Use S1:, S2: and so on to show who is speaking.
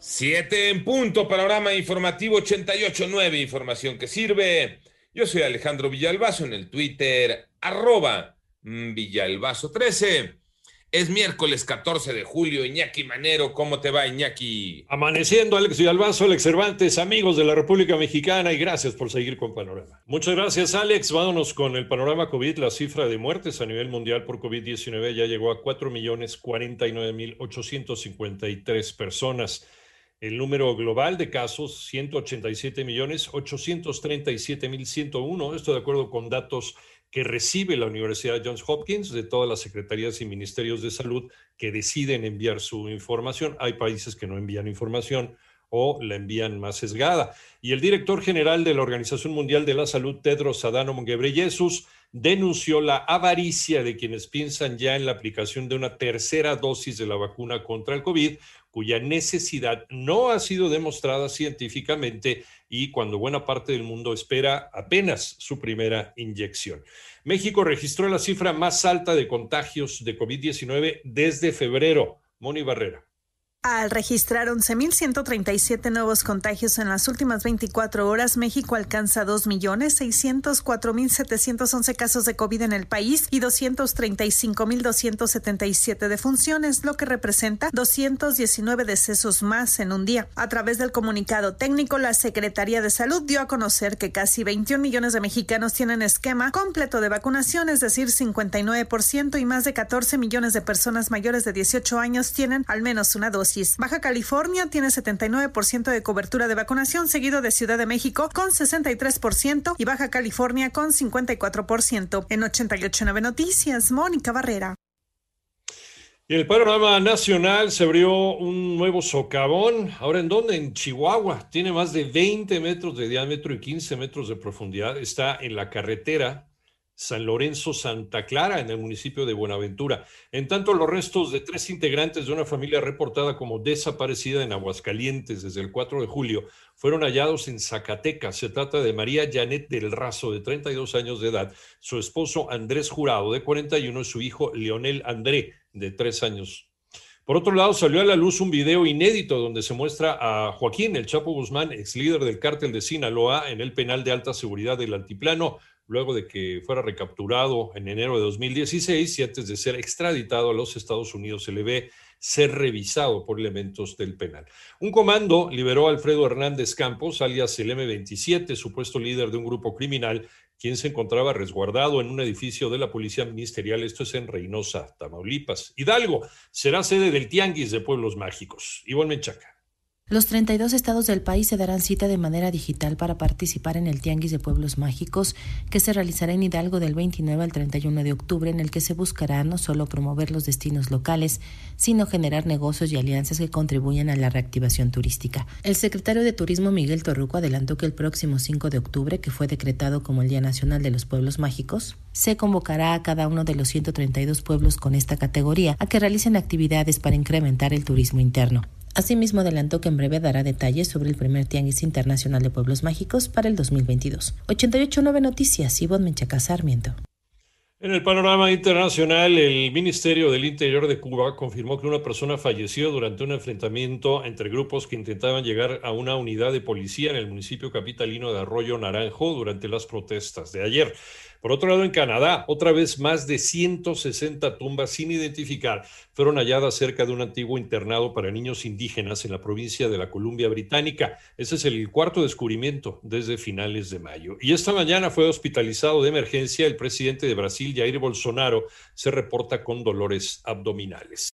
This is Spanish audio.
S1: Siete en punto, panorama informativo 88.9, información que sirve. Yo soy Alejandro Villalbazo en el Twitter, arroba Villalbazo13. Es miércoles 14 de julio, Iñaki Manero, ¿cómo te va Iñaki?
S2: Amaneciendo, Alex Villalbazo, Alex Cervantes, amigos de la República Mexicana y gracias por seguir con Panorama. Muchas gracias Alex, vámonos con el panorama COVID, la cifra de muertes a nivel mundial por COVID-19 ya llegó a 4.049.853 personas. El número global de casos, 187 millones 837 mil 101. Esto de acuerdo con datos que recibe la Universidad Johns Hopkins de todas las secretarías y ministerios de salud que deciden enviar su información. Hay países que no envían información o la envían más sesgada. Y el director general de la Organización Mundial de la Salud, Tedros Adhanom Ghebreyesus, denunció la avaricia de quienes piensan ya en la aplicación de una tercera dosis de la vacuna contra el COVID, cuya necesidad no ha sido demostrada científicamente y cuando buena parte del mundo espera apenas su primera inyección. México registró la cifra más alta de contagios de COVID-19 desde febrero. Moni Barrera.
S3: Al registrar 11.137 nuevos contagios en las últimas 24 horas, México alcanza 2.604.711 casos de COVID en el país y 235.277 defunciones, lo que representa 219 decesos más en un día. A través del comunicado técnico, la Secretaría de Salud dio a conocer que casi 21 millones de mexicanos tienen esquema completo de vacunación, es decir, 59%, y más de 14 millones de personas mayores de 18 años tienen al menos una dosis Baja California tiene 79% de cobertura de vacunación, seguido de Ciudad de México con 63% y Baja California con 54%. En 889 Noticias, Mónica Barrera.
S2: Y el panorama nacional se abrió un nuevo socavón. ¿Ahora en dónde? En Chihuahua. Tiene más de 20 metros de diámetro y 15 metros de profundidad. Está en la carretera San Lorenzo Santa Clara, en el municipio de Buenaventura. En tanto, los restos de tres integrantes de una familia reportada como desaparecida en Aguascalientes desde el 4 de julio fueron hallados en Zacatecas. Se trata de María Janet del Razo, de 32 años de edad, su esposo Andrés Jurado, de 41, y su hijo Leonel André, de 3 años. Por otro lado, salió a la luz un video inédito donde se muestra a Joaquín, el Chapo Guzmán, ex líder del cártel de Sinaloa, en el penal de alta seguridad del Altiplano, luego de que fuera recapturado en enero de 2016 y antes de ser extraditado a los Estados Unidos se le ve ser revisado por elementos del penal. Un comando liberó a Alfredo Hernández Campos, alias el M27, supuesto líder de un grupo criminal, quien se encontraba resguardado en un edificio de la Policía Ministerial, esto es en Reynosa, Tamaulipas. Hidalgo será sede del Tianguis de Pueblos Mágicos. Ivonne Menchaca.
S4: Los 32 estados del país se darán cita de manera digital para participar en el Tianguis de Pueblos Mágicos que se realizará en Hidalgo del 29 al 31 de octubre, en el que se buscará no solo promover los destinos locales, sino generar negocios y alianzas que contribuyan a la reactivación turística. El secretario de Turismo Miguel Torruco adelantó que el próximo 5 de octubre, que fue decretado como el Día Nacional de los Pueblos Mágicos, se convocará a cada uno de los 132 pueblos con esta categoría a que realicen actividades para incrementar el turismo interno. Asimismo, adelantó que en breve dará detalles sobre el primer Tianguis Internacional de Pueblos Mágicos para el 2022. 889 Noticias, Ivonne Menchaca Sarmiento.
S2: En el panorama internacional, el Ministerio del Interior de Cuba confirmó que una persona falleció durante un enfrentamiento entre grupos que intentaban llegar a una unidad de policía en el municipio capitalino de Arroyo Naranjo durante las protestas de ayer. Por otro lado, en Canadá, otra vez más de 160 tumbas sin identificar fueron halladas cerca de un antiguo internado para niños indígenas en la provincia de la Columbia Británica. Ese es el cuarto descubrimiento desde finales de mayo. Y esta mañana fue hospitalizado de emergencia el presidente de Brasil, Jair Bolsonaro, se reporta con dolores abdominales.